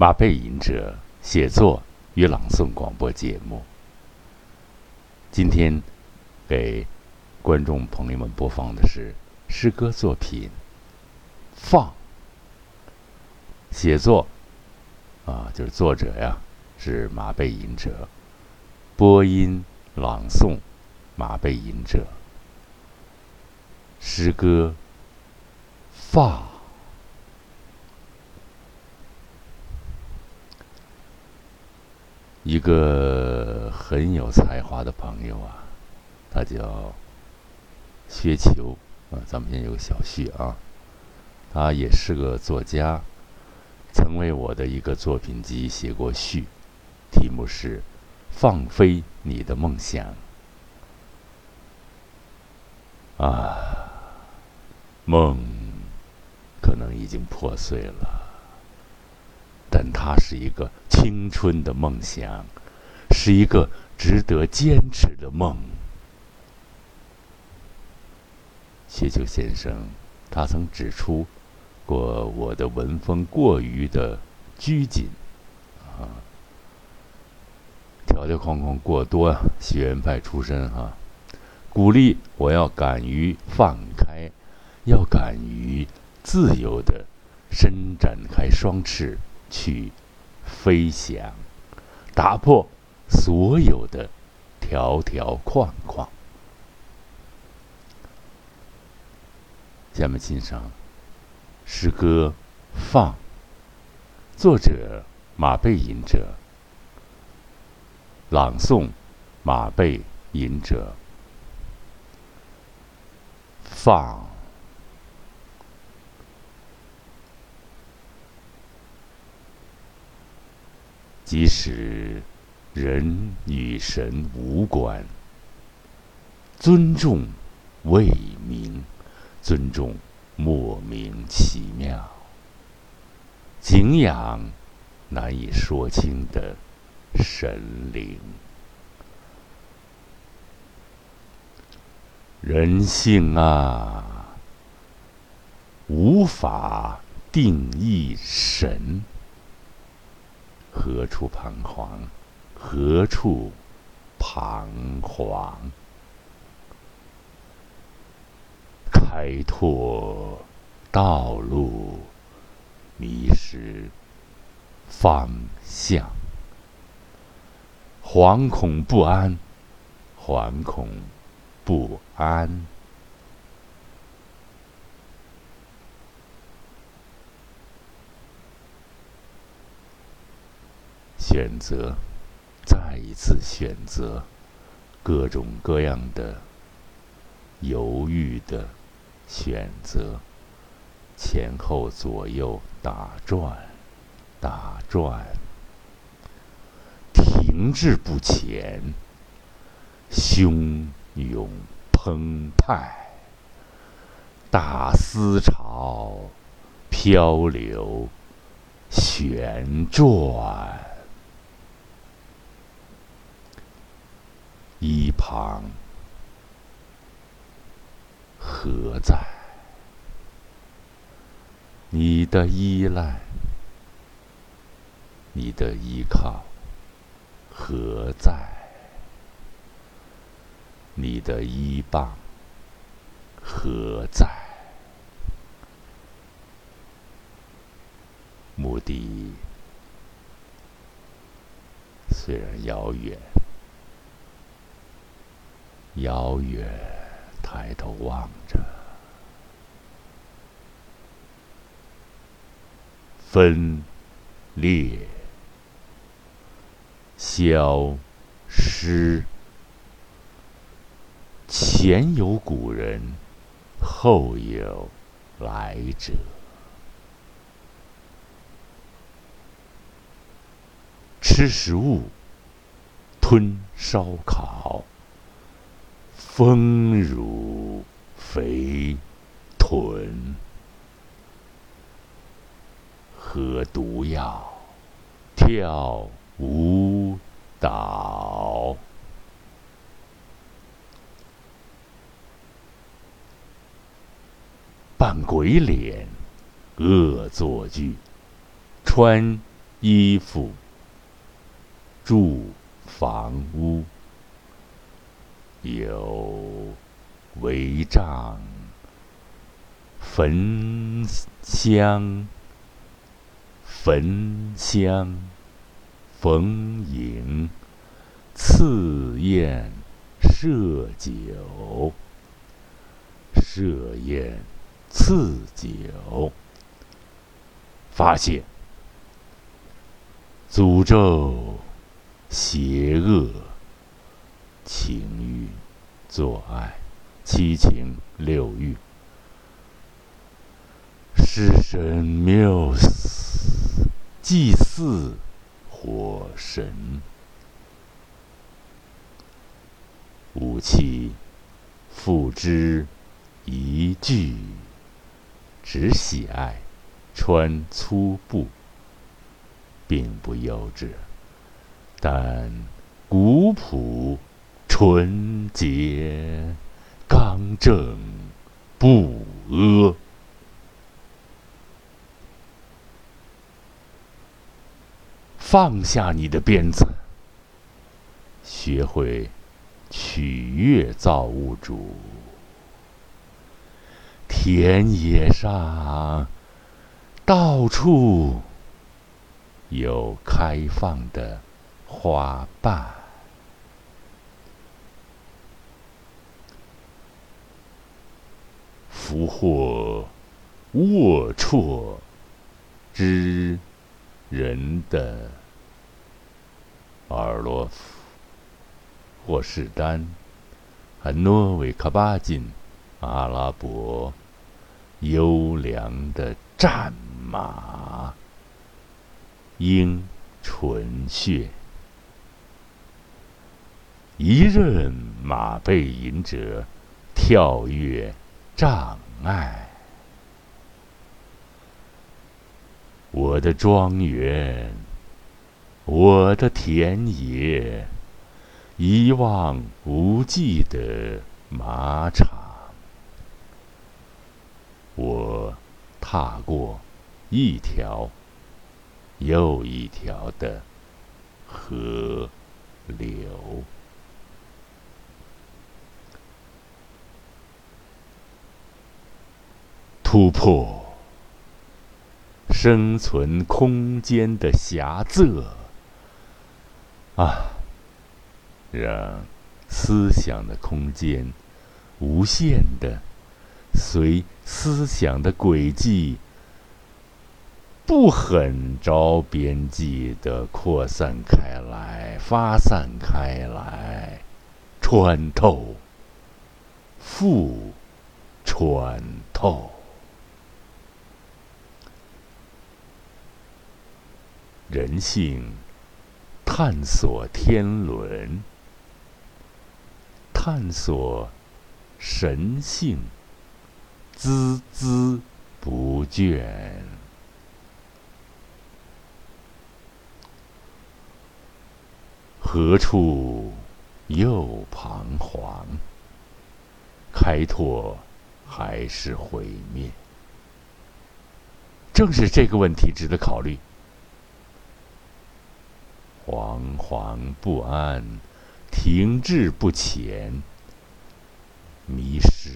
马背吟者写作与朗诵广播节目。今天给观众朋友们播放的是诗歌作品《放》。写作啊，就是作者呀，是马背吟者；播音朗诵，马背吟者。诗歌《放》。一个很有才华的朋友啊，他叫薛球啊，咱们先有个小序啊。他也是个作家，曾为我的一个作品集写过序，题目是《放飞你的梦想》啊，梦可能已经破碎了。但它是一个青春的梦想，是一个值得坚持的梦。谢秋先生，他曾指出过我的文风过于的拘谨，啊，条条框框过多啊，学院派出身哈，鼓励我要敢于放开，要敢于自由的伸展开双翅。去飞翔，打破所有的条条框框。下面欣赏诗歌《放》，作者马背吟者，朗诵马背吟者，放。即使人与神无关，尊重未明，尊重莫名其妙，敬仰难以说清的神灵。人性啊，无法定义神。何处彷徨？何处彷徨？开拓道路，迷失方向，惶恐不安，惶恐不安。选择，再一次选择，各种各样的犹豫的选择，前后左右打转，打转，停滞不前，汹涌澎湃，大思潮，漂流，旋转。一旁何在？你的依赖，你的依靠何在？你的依傍何在？目的虽然遥远。遥远，抬头望着，分裂，消失。前有古人，后有来者。吃食物，吞烧烤。丰乳肥臀，喝毒药，跳舞蹈，扮鬼脸，恶作剧，穿衣服、住房屋，有帷帐、焚香、焚香、逢迎、赐宴、设酒、设宴、赐酒。发泄、诅咒、邪恶、情欲、做爱、七情六欲、施神缪斯、祭祀火神、武器、付之一炬，只喜爱。穿粗布，并不幼稚，但古朴、纯洁、刚正不阿。放下你的鞭子，学会取悦造物主。田野上。到处有开放的花瓣，俘获龌龊之人的尔洛夫、霍士丹、和诺维卡巴金、阿拉伯优良的战。马，鹰纯血，一任马背吟者，跳跃障碍。我的庄园，我的田野，一望无际的马场，我踏过。一条又一条的河流，突破生存空间的狭窄啊！让思想的空间无限的随思想的轨迹。不很着边际的扩散开来，发散开来，穿透，复穿透，人性探索天伦，探索神性，孜孜不倦。何处又彷徨？开拓还是毁灭？正是这个问题值得考虑。惶惶不安，停滞不前，迷失，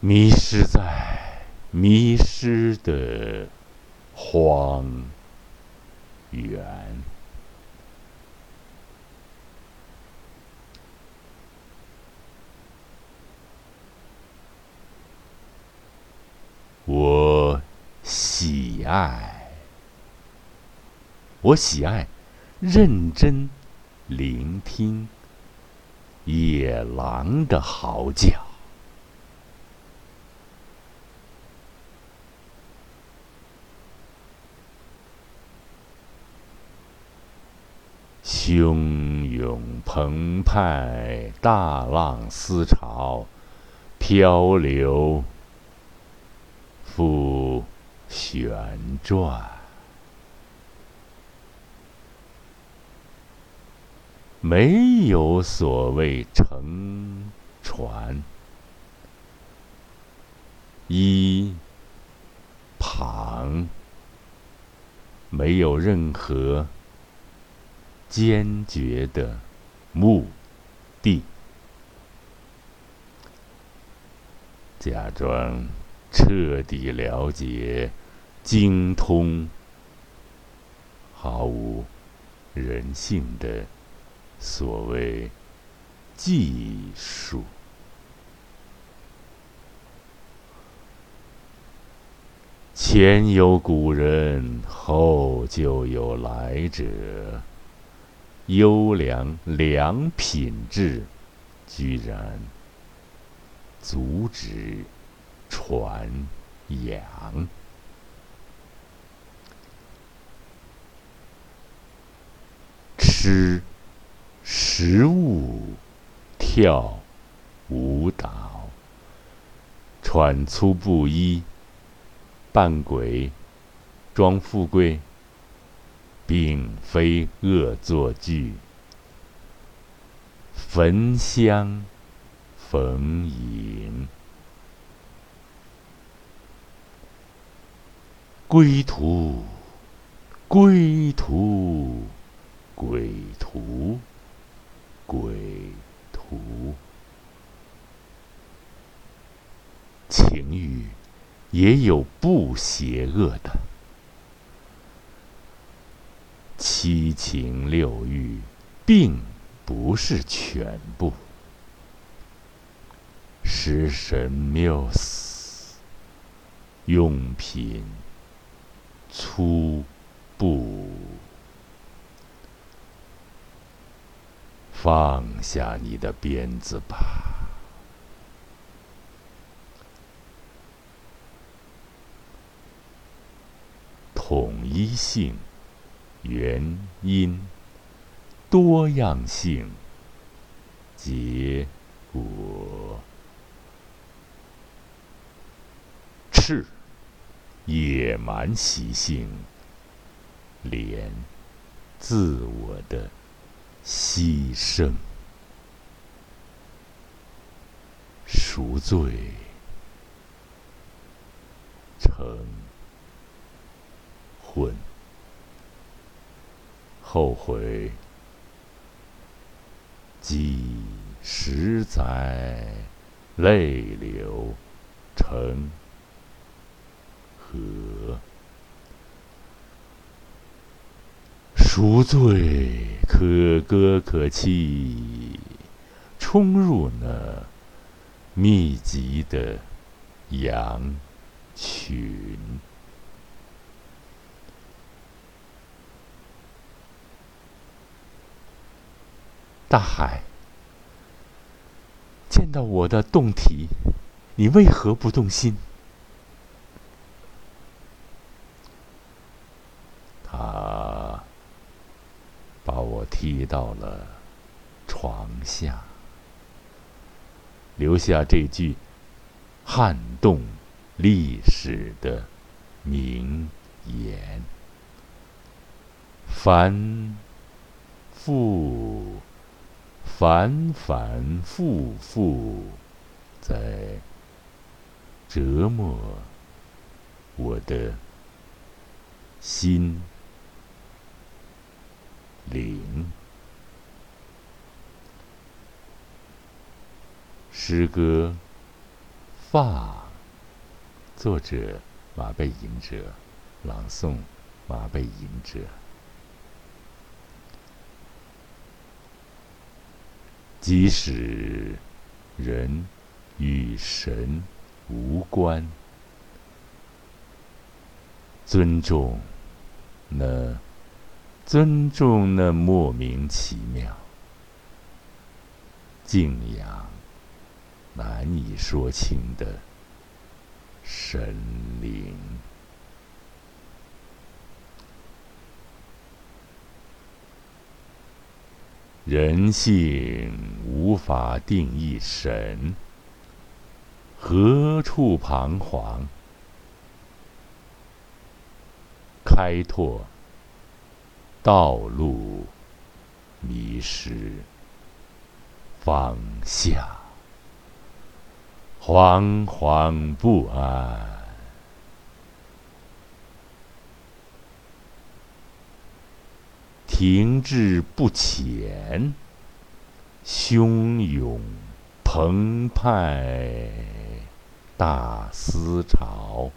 迷失在迷失的荒。原，我喜爱，我喜爱认真聆听野狼的嚎叫。汹涌澎湃，大浪思潮，漂流，复旋转，没有所谓乘船，一旁。没有任何坚决的目的，假装彻底了解、精通、毫无人性的所谓技术。前有古人，后就有来者。优良良品质，居然阻止传扬。吃植物，跳舞蹈，穿粗布衣。扮鬼，装富贵，并非恶作剧。焚香，逢迎，归途，归途，归途，归途，情欲。也有不邪恶的，七情六欲，并不是全部。食神缪斯，用品粗布，放下你的鞭子吧。统一性、原因、多样性、结果，赤野蛮习性，连自我的牺牲，赎罪，成。婚，后悔，几十载，泪流成河，赎罪可歌可泣，冲入那密集的羊群。大海，见到我的动体，你为何不动心？他把我踢到了床下，留下这句撼动历史的名言：反复。反反复复，在折磨我的心灵。诗歌《发》，作者马背吟者，朗诵马背吟者。即使人与神无关，尊重那尊重那莫名其妙，敬仰难以说清的神灵。人性无法定义神，何处彷徨？开拓道路，迷失方向，惶惶不安。停滞不前，汹涌澎湃，大思潮，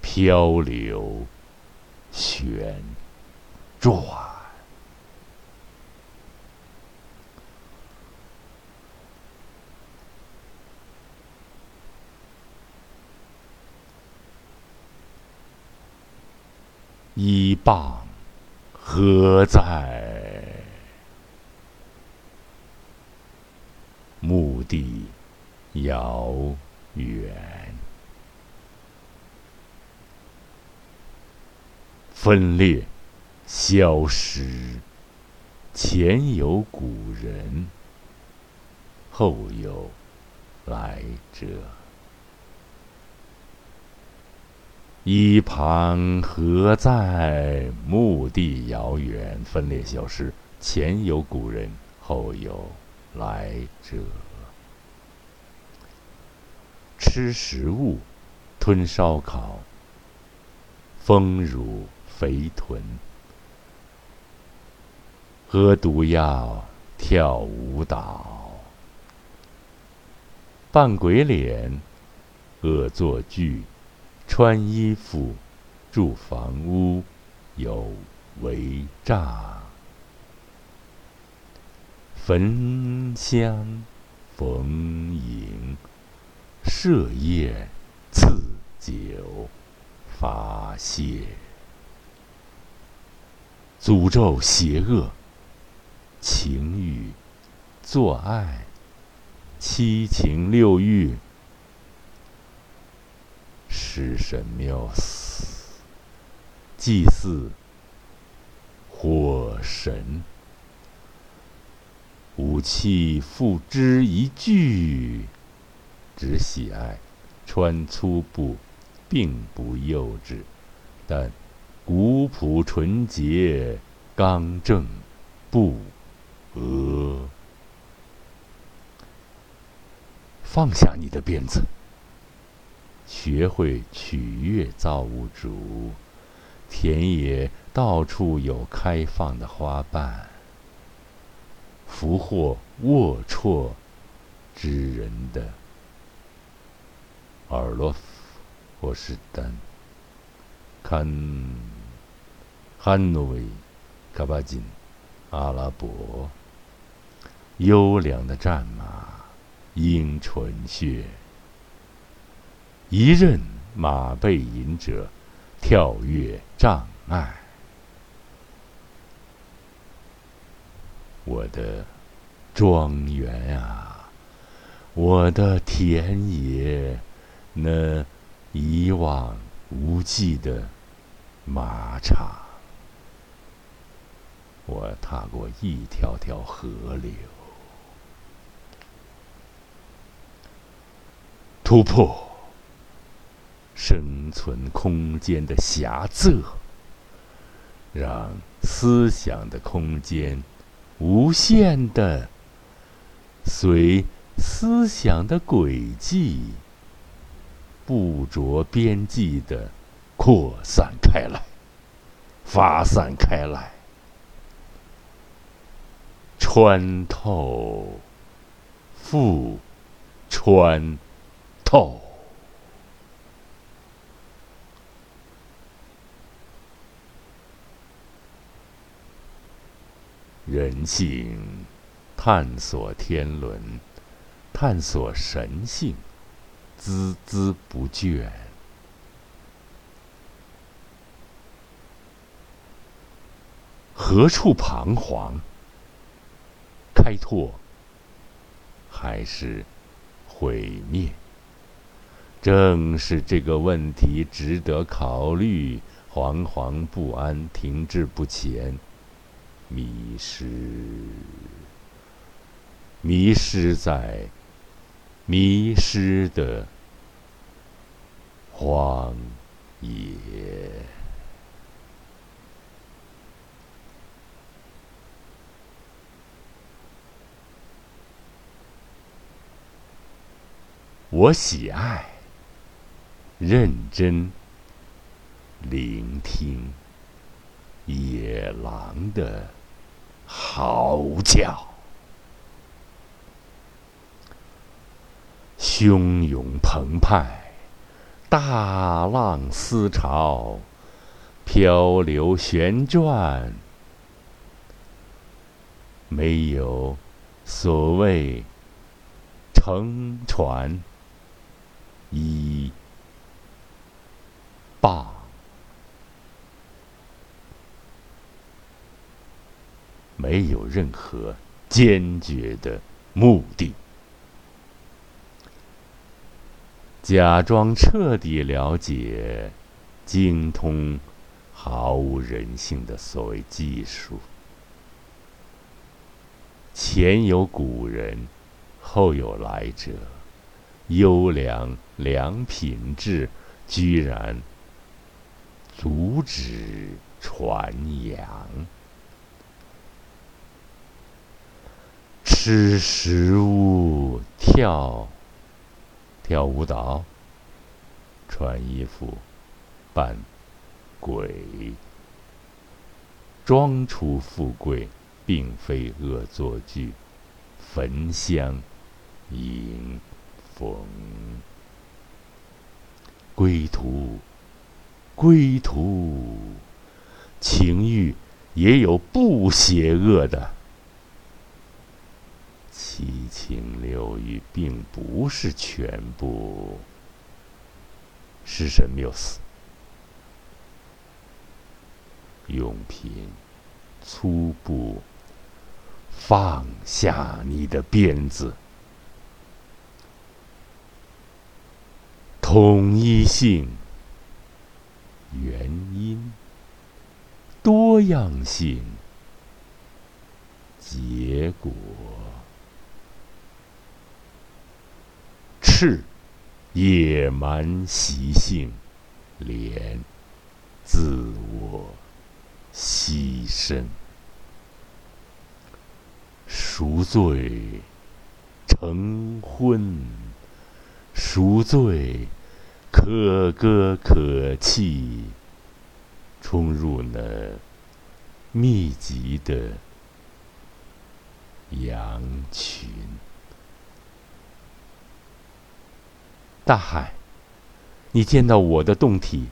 漂流旋转，依傍。何在？目的遥远，分裂消失。前有古人，后有来者。一旁何在？目的遥远，分裂消失。前有古人，后有来者。吃食物，吞烧烤，丰乳肥臀；喝毒药，跳舞蹈，扮鬼脸，恶作剧。穿衣服，住房屋，有违诈；焚香，逢迎，设宴，赐酒，发泄；诅咒邪恶，情欲，做爱，七情六欲。尸神庙祀，祭祀火神，武器付之一炬，只喜爱穿粗布，并不幼稚，但古朴纯洁，刚正不呃。放下你的鞭子。学会取悦造物主，田野到处有开放的花瓣，俘获龌龊之人的尔洛夫或是丹堪汉诺维卡巴金阿拉伯优良的战马，鹰唇血。一任马背隐者，跳跃障碍。我的庄园啊，我的田野，那一望无际的马场，我踏过一条条河流，突破。生存空间的狭窄，让思想的空间无限的随思想的轨迹不着边际的扩散开来、发散开来、穿透、复穿透。人性，探索天伦，探索神性，孜孜不倦。何处彷徨？开拓，还是毁灭？正是这个问题值得考虑。惶惶不安，停滞不前。迷失，迷失在迷失的荒野。我喜爱认真聆听。野狼的嚎叫，汹涌澎湃，大浪思潮，漂流旋转，没有所谓乘船一棒。没有任何坚决的目的，假装彻底了解、精通毫无人性的所谓技术。前有古人，后有来者，优良良品质居然阻止传扬。吃食物，跳跳舞蹈，穿衣服，扮鬼，装出富贵，并非恶作剧。焚香迎风，归途，归途，情欲也有不邪恶的。七情六欲并不是全部。是神缪斯，永平粗布，放下你的鞭子。统一性，原因，多样性，结果。赤野蛮习性，连自我牺牲，赎罪成婚，赎罪可歌可泣，冲入那密集的羊群。大海，你见到我的动体，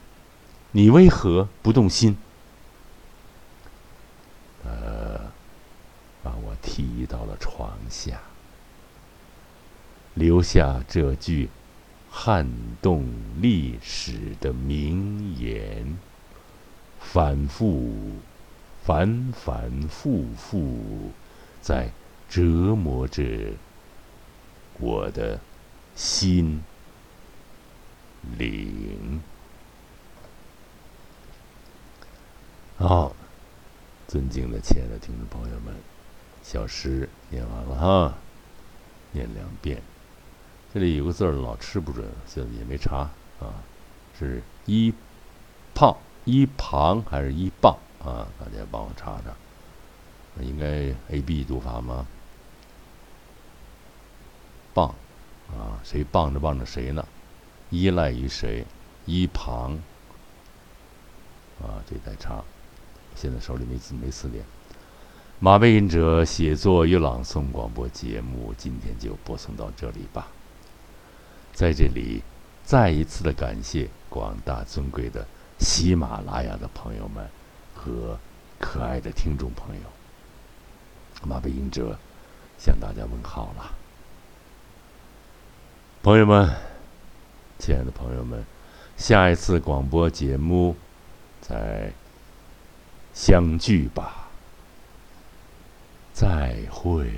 你为何不动心？呃，把我提到了床下，留下这句撼动历史的名言，反复、反反复复，在折磨着我的心。灵。好，尊敬的亲爱的听众朋友们，小诗念完了哈，念两遍。这里有个字儿老吃不准，现在也没查啊，是一胖一旁还是一棒啊？大家帮我查查，应该 A B 读法吗？棒啊，谁棒着棒着谁呢？依赖于谁？一旁啊，这代查。现在手里没字没词典。马背吟者写作与朗诵广播节目，今天就播送到这里吧。在这里，再一次的感谢广大尊贵的喜马拉雅的朋友们和可爱的听众朋友。马背吟者向大家问好了，朋友们。亲爱的朋友们，下一次广播节目再相聚吧，再会。